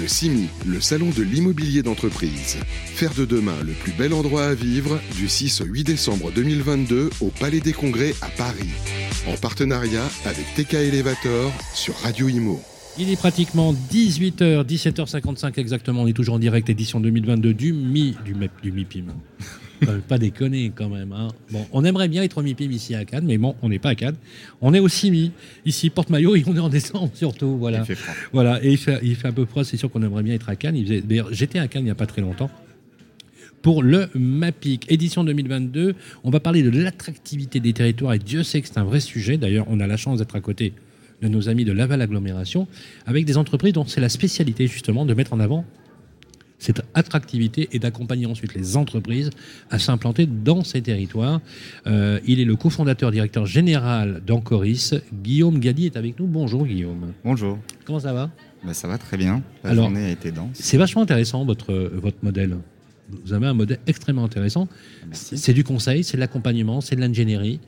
Le CIMI, le salon de l'immobilier d'entreprise. Faire de demain le plus bel endroit à vivre du 6 au 8 décembre 2022 au Palais des Congrès à Paris. En partenariat avec TK Elevator sur Radio Imo. Il est pratiquement 18h, 17h55 exactement. On est toujours en direct, édition 2022 du Mi, du, MEP, MIPIM. Pas déconner quand même. Hein. Bon, on aimerait bien être au MIPIM ici à Cannes, mais bon, on n'est pas à Cannes. On est au CIMI, ici, porte-maillot, et on est en décembre surtout. Voilà. Il fait froid. Voilà, et il fait, il fait un peu froid, c'est sûr qu'on aimerait bien être à Cannes. Faisait- D'ailleurs, j'étais à Cannes il n'y a pas très longtemps pour le MAPIC, édition 2022. On va parler de l'attractivité des territoires et Dieu sait que c'est un vrai sujet. D'ailleurs, on a la chance d'être à côté de nos amis de Laval Agglomération avec des entreprises dont c'est la spécialité justement de mettre en avant cette attractivité et d'accompagner ensuite les entreprises à s'implanter dans ces territoires. Euh, il est le cofondateur, directeur général d'Encoris. Guillaume Gadi est avec nous. Bonjour Guillaume. Bonjour. Comment ça va? Bah, ça va très bien. La Alors- journée a été dense. C'est vachement intéressant votre, votre modèle. Vous avez un modèle extrêmement intéressant. C'est du conseil, c'est de l'accompagnement, c'est de l'ingénierie,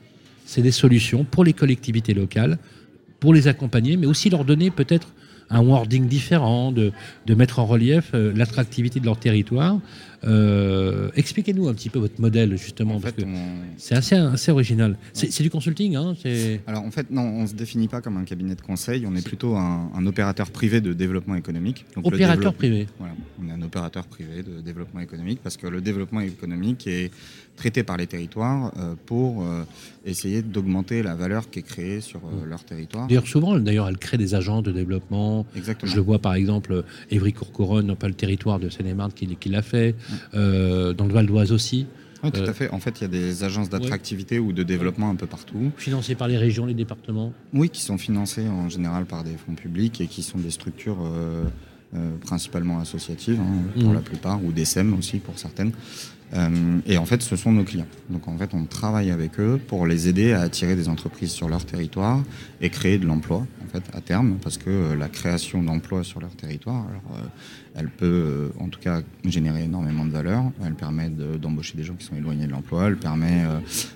c'est des solutions pour les collectivités locales, pour les accompagner, mais aussi leur donner peut-être un wording différent, de, mettre en relief euh, l'attractivité de leur territoire. Euh, Expliquez-nous un petit peu votre modèle, justement, En parce fait, que on- c'est assez, assez original. C'est du consulting, hein Alors en fait, non, on ne se définit pas comme un cabinet de conseil, on est plutôt un, un opérateur privé de développement économique. Donc, Opérateur développe- privé. Voilà, on est un opérateur privé de développement économique parce que le développement économique est traité par les territoires euh, pour euh, essayer d'augmenter la valeur qui est créée sur euh, leur territoire. D'ailleurs, souvent, d'ailleurs, elle crée des agents de développement, Exactement. Je le vois par exemple, Évry Courcouronne, pas le territoire de Seine-et-Marne qui, qui l'a fait, euh, dans le Val d'Oise aussi, Oui, tout euh, à fait. En fait, il y a des agences d'attractivité ou de développement un peu partout. financé par les régions, les départements. Oui, qui sont financés en général par des fonds publics et qui sont des structures euh, euh, principalement associatives hein, pour la plupart, ou des SEM aussi pour certaines. Euh, et en fait, ce sont nos clients. Donc en fait, on travaille avec eux pour les aider à attirer des entreprises sur leur territoire et créer de l'emploi en fait à terme, parce que euh, la création d'emplois sur leur territoire, euh, elle peut en tout cas générer énormément de valeur. Elle permet de- d'embaucher des gens qui sont éloignés de l'emploi. Elle permet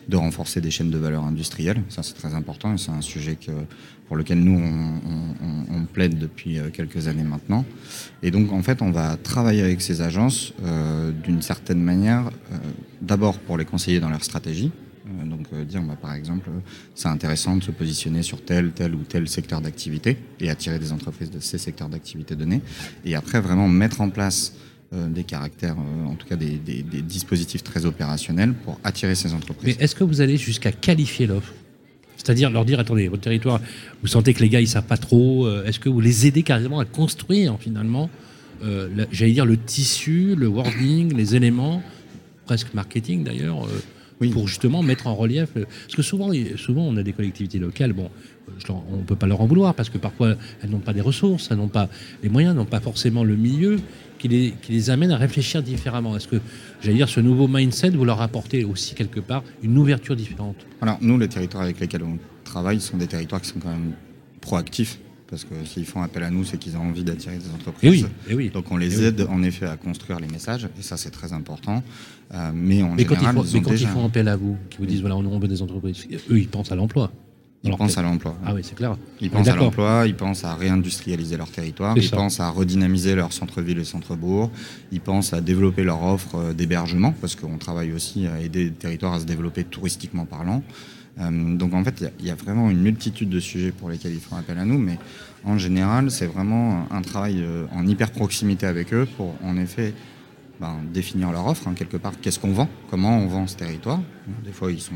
de renforcer des chaînes de valeur industrielles. Ça, c'est très important et c'est un sujet que, pour lequel nous, on, plaide depuis quelques années maintenant. Et donc, en fait, on va travailler avec ces agences d'une certaine manière, euh, d'abord pour les conseiller dans leur stratégie. Euh, donc, euh, dire, bah, par exemple, c'est intéressant de se positionner sur tel, tel ou tel secteur d'activité et attirer des entreprises de ces secteurs d'activité donnés. Et après, vraiment mettre en place des caractères, en tout cas des, dispositifs très opérationnels pour attirer ces Mais entreprises. est-ce que vous allez jusqu'à qualifier l'offre? C'est-à-dire leur dire, attendez, votre territoire, vous sentez que les gars, ils savent pas trop, est-ce que vous les aidez carrément à construire finalement, la- j'allais dire, le tissu, le wording, les éléments, presque marketing d'ailleurs, euh, Oui. pour justement mettre en relief. euh, parce que souvent, souvent on a des collectivités locales, bon, euh, on ne peut pas leur en vouloir parce que parfois elles n'ont pas des ressources, elles n'ont pas les moyens, n'ont pas forcément le milieu qui les, qui les amène à réfléchir différemment. Est-ce que, j'allais dire, ce nouveau mindset, vous leur apportez aussi quelque part une ouverture différente? Alors, nous, les territoires avec lesquels on travaille sont des territoires qui sont quand même proactifs. Parce que s'ils font appel à nous, c'est qu'ils ont envie d'attirer des Et entreprises. oui, et oui. Donc on les Eh oui. aide en effet à construire les messages, et ça c'est très important. Euh, mais en Mais quand, ils font, ils mais ont quand déjà... ils font appel à vous, qui vous disent voilà, on veut des entreprises, eux, ils pensent à l'emploi. Ils Alors pensent que- à l'emploi. Ah oui, c'est clair. Ils On pensent à l'emploi, ils pensent à réindustrialiser leur territoire, ils pensent à redynamiser leur centre-ville et centre-bourg, ils pensent à développer leur offre euh, d'hébergement, parce qu'on travaille aussi à aider les territoires à se développer touristiquement parlant. Euh, donc en fait, il y a- vraiment une multitude de sujets pour lesquels ils font appel à nous, mais en général, c'est vraiment un travail euh, en hyper proximité avec eux pour en effet ben, définir leur offre, hein, quelque part. Qu'est-ce qu'on vend? Comment on vend ce territoire? Des fois, ils sont,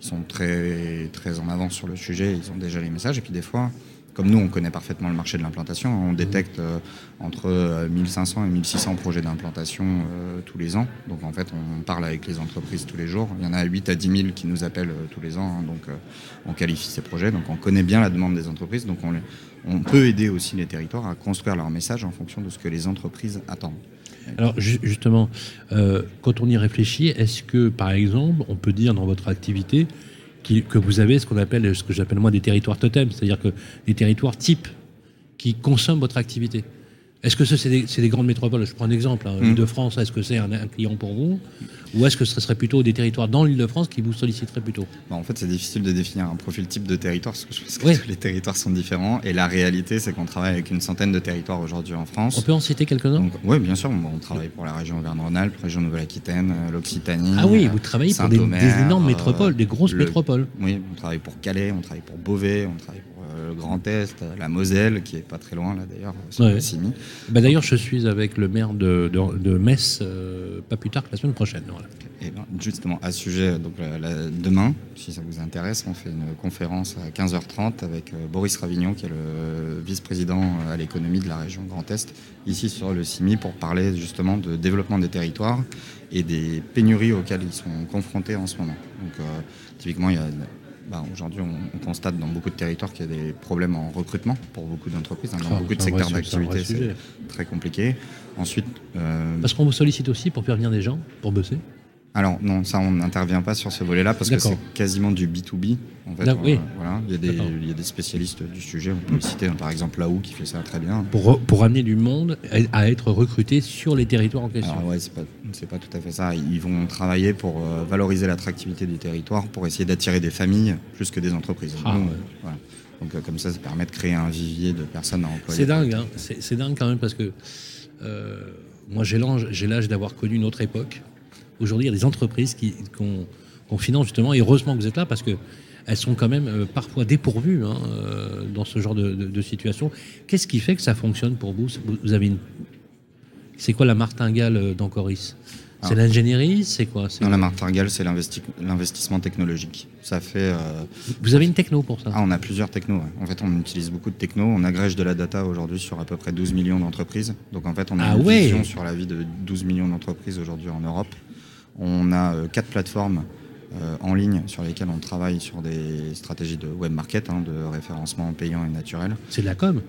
ils sont très, très en avance sur le sujet, ils ont déjà les messages. Et puis des fois, comme nous, on connaît parfaitement le marché de l'implantation, on détecte euh, entre euh, 1500 et 1600 projets d'implantation euh, tous les ans. Donc en fait, on parle avec les entreprises tous les jours. Il y en a 8 à 10 000 qui nous appellent euh, tous les ans. hein. donc euh, on qualifie ces projets. Donc on connaît bien la demande des entreprises. Donc on, les- on peut aider aussi les territoires à construire leur message en fonction de ce que les entreprises attendent. Alors ju- justement, euh, quand on y réfléchit, est-ce que par exemple, on peut dire dans votre activité que vous avez ce qu'on appelle, ce que j'appelle moi des territoires totems, c'est-à-dire que des territoires types qui consomment votre activité Est-ce que c'est des, des grandes métropoles? Je prends un exemple. hein. Mm. L'Île-de-France, est-ce que c'est un, un client pour vous? Ou est-ce que ce serait plutôt des territoires dans l'Île-de-France qui vous solliciteraient plutôt? Bon, en fait, c'est difficile de définir un profil type de territoire parce que je pense que Oui. tous les territoires sont différents. Et la réalité, c'est qu'on travaille avec une centaine de territoires aujourd'hui en France. On peut en citer quelques-uns? Oui, bien sûr. On travaille pour la région Auvergne-Rhône-Alpes, région Nouvelle-Aquitaine, euh, l'Occitanie. Ah oui, vous travaillez pour des, énormes euh, métropoles, des grosses le- métropoles. Oui, on travaille pour Calais, on travaille pour Beauvais, on travaille pour le Grand Est, euh, la Moselle, qui est pas très loin là d'ailleurs, sur Ouais. Bah, D'ailleurs, je suis avec le maire de, de- de Metz, euh, pas plus tard que la semaine prochaine. voilà. Et ben, justement, à ce sujet, donc, la- la- demain, si ça vous intéresse, on fait une conférence à 15h30 avec euh, Boris Ravignon, qui est le vice-président euh, à l'économie de la région Grand Est, ici sur le CIMI, pour parler justement de développement des territoires et des pénuries auxquelles ils sont confrontés en ce moment. Donc, euh, typiquement, il y a. bah, Aujourd'hui, on, on constate dans beaucoup de territoires qu'il y a des problèmes en recrutement pour beaucoup d'entreprises. hein. Dans Ah, beaucoup de secteurs d'activité, c'est très compliqué. Ensuite, euh, Parce qu'on vous sollicite aussi pour faire venir des gens, pour bosser. Alors non, ça on n'intervient pas sur ce volet-là parce que c'est quasiment du B2B. En fait, oui. voilà, il y, a des, D'accord. il y a des spécialistes du sujet. On peut citer par exemple Laou qui fait ça très bien. Pour, amener du monde à être recruté sur les territoires en question. Alors ouais, c'est pas, pas tout à fait ça. Ils vont travailler pour euh, valoriser l'attractivité du territoire, pour essayer d'attirer des familles plus que des entreprises. Ah, Nous, ouais. voilà. Donc euh, comme ça, ça permet de créer un vivier de personnes à employer. C'est dingue, hein. c'est dingue quand même parce que euh, moi j'ai l'âge j'ai l'âge d'avoir connu une autre époque. Aujourd'hui, il y a des entreprises qui qu'on qu'on finance justement, et heureusement que vous êtes là parce que elles sont quand même euh, parfois dépourvues hein, euh, dans ce genre de, de- de situation. Qu'est-ce qui fait que ça fonctionne pour vous? Vous- avez une. C'est quoi la martingale euh, d'Ancoris? C'est Ah. l'ingénierie? C'est quoi? C'est- Dans la martingale, c'est l'investi- l'investissement technologique. Ça fait euh, Vous avez une techno pour ça? Ah, on a plusieurs technos. ouais. En fait, on utilise beaucoup de technos. On agrège de la data aujourd'hui sur à peu près 12 millions d'entreprises. Donc, en fait, on a Ah une ouais. vision sur la vie de 12 millions d'entreprises aujourd'hui en Europe. On a euh, quatre plateformes euh, en ligne sur lesquelles on travaille sur des stratégies de web market, hein, de référencement payant et naturel. C'est de la com?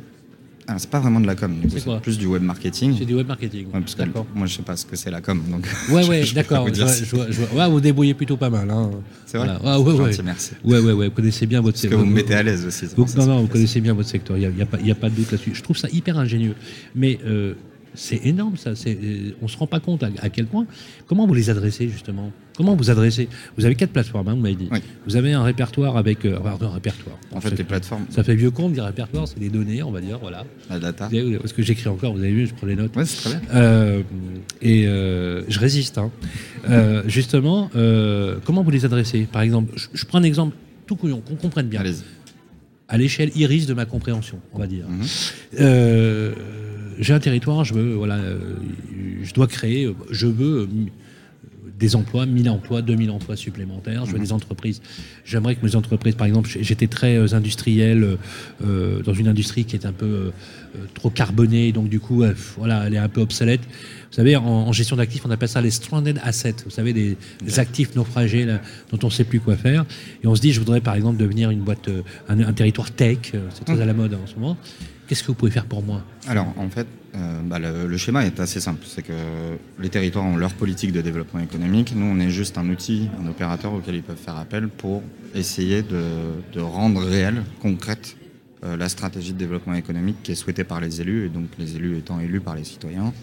Ah, c'est pas vraiment de la com, C'est plus du web marketing. C'est du web marketing. Ouais, parce que D'accord. moi, je sais pas ce que c'est la com. Donc Ouais, ouais, d'accord. vous Je je je ouais, débrouillez plutôt pas mal. Hein. C'est vrai? Voilà. Ouais. Gentil, merci. Ouais, ouais, ouais, vous connaissez bien votre Parce que secteur. vous me mettez à l'aise aussi. non, non, vous connaissez bien votre secteur, il n'y a, a a pas de doute là-dessus. Je trouve ça hyper ingénieux. Mais euh, c'est énorme, ça. c'est- euh, on ne se rend pas compte à, à quel point. Comment vous les adressez, justement? Comment vous adressez? Vous avez quatre plateformes, hein, vous m'avez dit. Oui. Vous avez un répertoire avec. euh, un répertoire. En fait, les plateformes, Ça fait vieux compte, des répertoires, c'est des données, on va dire, voilà. la data. Avez- Parce que j'écris encore, vous avez vu, je prends les notes. Ouais, c'est très bien. Euh, et euh, je résiste. hein. Justement, comment vous les adressez? Par exemple, je, je prends un exemple tout couillon, qu'on comprenne bien, Allez-y. à l'échelle iris de ma compréhension, on va dire. Mhm. Euh, J'ai un territoire, je veux, voilà, euh, je dois créer, je veux euh, des emplois, 1000 emplois, 2000 emplois supplémentaires. Je veux Mhm. des entreprises. J'aimerais que mes entreprises, par exemple, j'étais très euh, industriel euh, dans une industrie qui est un peu euh, trop carbonée, donc du coup, euh, voilà, elle est un peu obsolète. Vous savez, en, en gestion d'actifs, on appelle ça les stranded assets. Vous savez, des, des actifs naufragés là, dont on ne sait plus quoi faire. Et on se dit, je voudrais par exemple devenir une boîte, euh, un, un territoire tech. euh, C'est très à la mode en ce moment. Qu'est-ce que vous pouvez faire pour moi? Alors, en fait, euh, bah, le, le schéma est assez simple. C'est que les territoires ont leur politique de développement économique. Nous, on est juste un outil, un opérateur auquel ils peuvent faire appel pour essayer de, de rendre réelle, concrète, euh, la stratégie de développement économique qui est souhaitée par les élus, et donc les élus étant élus par les citoyens.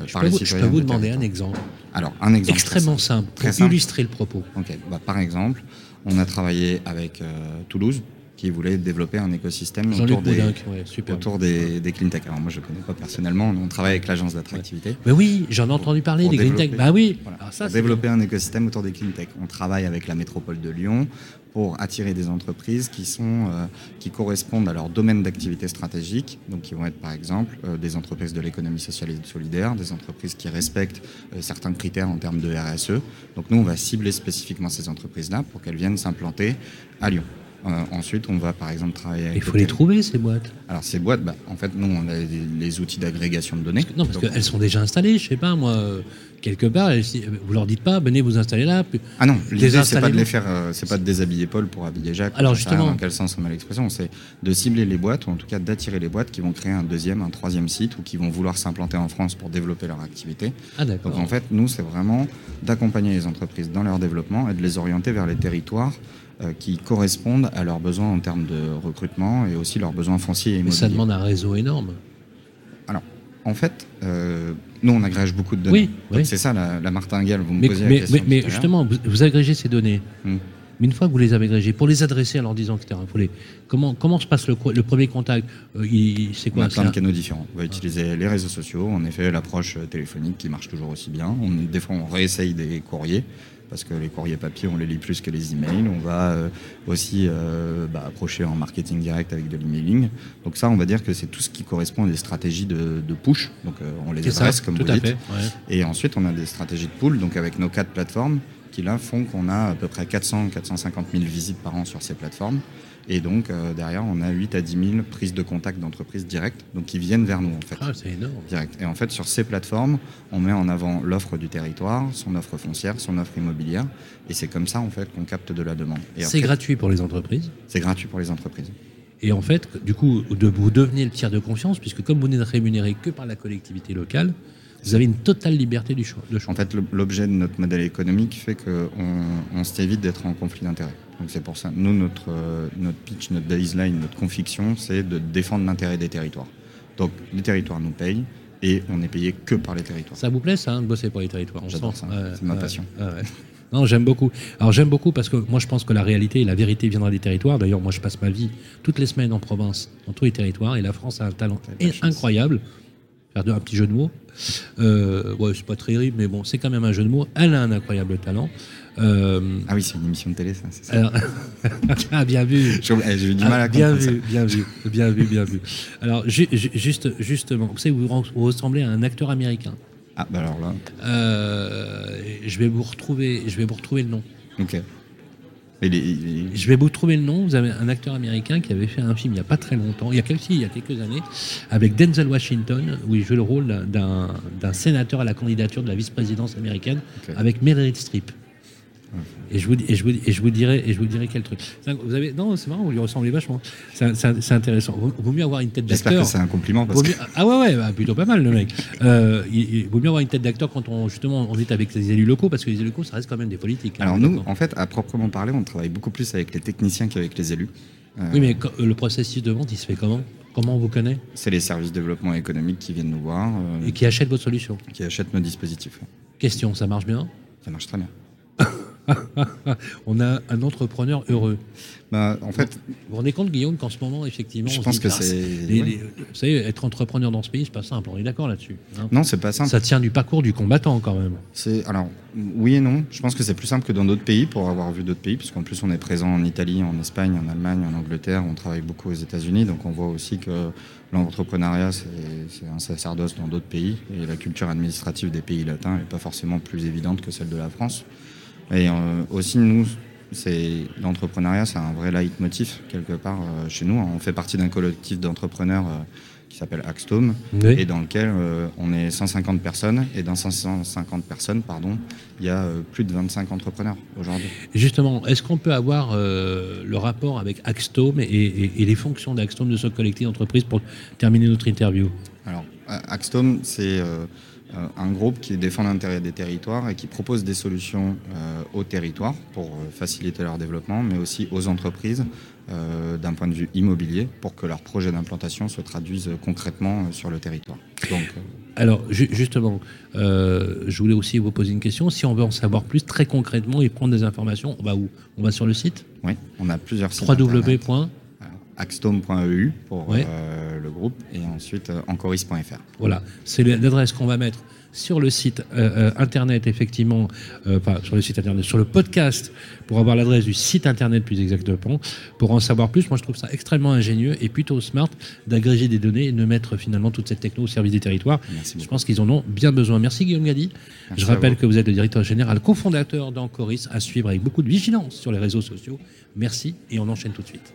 Euh, Je par peux les vous, je citoyens peux vous du demander un exemple Alors, un exemple. extrêmement simple Très pour simple. illustrer le propos. Bah, par exemple, on a travaillé avec euh, Toulouse qui voulait développer un écosystème autour des, ouais, super. autour des, des clean tech. Alors moi je ne connais pas personnellement, on travaille avec l'agence d'attractivité. Mais oui, j'en ai entendu parler des green tech. Bah oui. Voilà. Alors ça, pour c'est développer un écosystème autour des clean tech. On travaille avec la métropole de Lyon pour attirer des entreprises qui sont euh, qui correspondent à leur domaine d'activité stratégique. Donc qui vont être par exemple euh, des entreprises de l'économie sociale et solidaire, des entreprises qui respectent euh, certains critères en termes de RSE. Donc nous on va cibler spécifiquement ces entreprises-là pour qu'elles viennent s'implanter à Lyon. Euh, ensuite, on va par exemple travailler avec Il faut le les trouver ces boîtes. Alors ces boîtes, bah, en fait, nous on a les, les outils d'agrégation de données. Non, parce qu'elles sont déjà installées. Je sais pas moi, quelque part. elles- vous leur dites pas, venez vous installer là. puis- Ah non, l'idée c'est pas de les faire, euh, c'est pas de déshabiller Paul pour habiller Jacques. Alors, justement. dans quel sens on met l'expression, c'est de cibler les boîtes ou en tout cas d'attirer les boîtes qui vont créer un deuxième, un troisième site ou qui vont vouloir s'implanter en France pour développer leur activité. Ah d'accord. Donc en fait, nous c'est vraiment d'accompagner les entreprises dans leur développement et de les orienter vers les territoires qui correspondent à leurs besoins en termes de recrutement et aussi leurs besoins fonciers et Mais immobiliers. ça demande un réseau énorme. En fait, euh, nous, on agrège beaucoup de données. Oui, oui. C'est ça la, la martingale, vous me Mais, posez mais- la question. mais- mais justement, vous, vous agrégez ces données. Hmm. Mais une fois que vous les avez agrégées, pour les adresser à leur disant, etc., les, comment, comment se passe le, premier contact? Euh, C'est On quoi a plein de canaux différents. On va utiliser les réseaux sociaux, en effet, l'approche téléphonique qui marche toujours aussi bien. On, des fois, on réessaye des courriers, parce que les courriers papier, on les lit plus que les emails. On va euh, aussi euh, bah, approcher en marketing direct avec de l'emailing. Donc ça, on va dire que c'est tout ce qui correspond à des stratégies de, de push. Donc euh, on les ça, adresse, comme tout vous à dites. fait. ouais. Et ensuite, on a des stratégies de pool, donc avec nos quatre plateformes, qui là font qu'on a à peu près 400 450 000 visites par an sur ces plateformes. Et donc, euh, derrière, on a 8 à 10 000 prises de contact d'entreprises directes, donc qui viennent vers nous, en fait. Ah, c'est énorme. Direct. Et en fait, sur ces plateformes, on met en avant l'offre du territoire, son offre foncière, son offre immobilière. Et c'est comme ça, en fait, qu'on capte de la demande. C'est gratuit pour les entreprises? C'est gratuit pour les entreprises. Et en fait, du coup, de, vous devenez le tiers de confiance, puisque comme vous n'êtes rémunéré que par la collectivité locale, vous avez une totale liberté du choix. De choix. En fait, l'objet de notre modèle économique fait qu'on on s'évite d'être en conflit d'intérêts. Donc c'est pour ça, nous, notre, euh, notre pitch, notre baseline, notre conviction, c'est de défendre l'intérêt des territoires. Donc les territoires nous payent et on n'est payé que par les territoires. Ça vous plaît, ça, hein, de bosser pour les territoires? J'adore ça, c'est ma passion. Non, j'aime beaucoup. Alors j'aime beaucoup parce que moi je pense que la réalité et la vérité viendra des territoires. D'ailleurs, moi je passe ma vie toutes les semaines en province, dans tous les territoires, et la France a un talent chance. Faire un petit jeu de mots. Euh, ouais, c'est pas très terrible, mais bon, c'est quand même un jeu de mots. Elle a un incroyable talent. Euh, Ah oui, c'est une émission de télé, ça. c'est ça. alors- ah, bien vu. J'ai eh, j'ai eu du Ah, mal à bien comprendre ça. vu, bien vu, bien vu, bien vu. Alors, ju- ju- juste, justement, vous savez, vous ressemblez à un acteur américain. Ah bah alors là, Euh, je vais vous retrouver, je vais vous retrouver le nom. ok. Il est- il est- Je vais vous trouver le nom. Vous avez un acteur américain qui avait fait un film il n'y a pas très longtemps, il y a quelques, il y a quelques années, avec Denzel Washington, où il jouait le rôle d'un sénateur à la candidature de la vice-présidence américaine, avec Meryl Streep. Et je vous et je vous, et je vous dirai et je vous dirai quel truc. Vous avez non, c'est marrant, vous lui ressemblez vachement. C'est intéressant. Vaut, mieux avoir une tête J'espère que d'acteur. c'est un compliment parce Vaut que mieux- ah ouais ouais, bah, plutôt pas mal le mec. Euh, il, il vaut mieux avoir une tête d'acteur quand on justement on est avec les élus locaux parce que les élus locaux ça reste quand même des politiques. hein, alors nous, en fait, à proprement parler, on travaille beaucoup plus avec les techniciens qu'avec les élus. Euh, Oui, mais quand- le processus de vente, il se fait comment? Comment on vous connaît? C'est les services de développement économique qui viennent nous voir, euh, Et qui achète votre solution qui achètent nos dispositifs. Question, ça marche bien? Ça marche très bien. On a un entrepreneur heureux. Bah, en fait, Vous vous rendez compte, Guillaume, qu'en ce moment, effectivement, Je on se pense dit, que ah, c'est- les- oui. les- Vous savez, être entrepreneur dans ce pays, c'est pas simple. On est d'accord là-dessus. hein non, c'est pas simple. ça tient du parcours du combattant quand même. C'est alors oui et non. Je pense que c'est plus simple que dans d'autres pays pour avoir vu d'autres pays, puisqu'en plus on est présent en Italie, en Espagne, en Allemagne, en Angleterre. On travaille beaucoup aux États-Unis, donc on voit aussi que l'entrepreneuriat c'est un sacerdoce dans d'autres pays et la culture administrative des pays latins n'est pas forcément plus évidente que celle de la France. Et euh, aussi nous. L'entrepreneuriat, c'est un vrai leitmotiv quelque part euh, chez nous. On fait partie d'un collectif d'entrepreneurs euh, qui s'appelle Axtome, Oui. et dans lequel euh, on est 150 personnes, et dans 550 personnes, pardon, il y a plus de 25 entrepreneurs aujourd'hui. Justement, est-ce qu'on peut avoir le rapport avec Axtome et, et- et les fonctions d'Axtome de ce collectif d'entreprise pour terminer notre interview? Alors, Axtome, c'est un groupe qui défend l'intérêt des territoires et qui propose des solutions euh, aux territoires pour euh, faciliter leur développement, mais aussi aux entreprises euh, d'un point de vue immobilier pour que leurs projets d'implantation se traduisent concrètement euh, sur le territoire. Donc, euh, Alors, ju- justement, euh, je voulais aussi vous poser une question. Si on veut en savoir plus très concrètement et prendre des informations, on va où? On va sur le site? Oui, on a plusieurs sites. www. axtome.eu pour Ouais. euh, le groupe et ensuite euh, encoris.fr. Voilà, c'est l'adresse qu'on va mettre sur le site euh, euh, internet, effectivement, pas sur le site internet, sur le podcast, pour avoir l'adresse du site internet plus exactement, pour en savoir plus. Moi, je trouve ça extrêmement ingénieux et plutôt smart d'agréger des données et de mettre finalement toute cette techno au service des territoires. Merci Je beaucoup. pense qu'ils en ont bien besoin. Merci Guillaume Gadi. Merci je rappelle vous. que vous êtes le directeur général cofondateur d'Encoris à suivre avec beaucoup de vigilance sur les réseaux sociaux. Merci et on enchaîne tout de suite.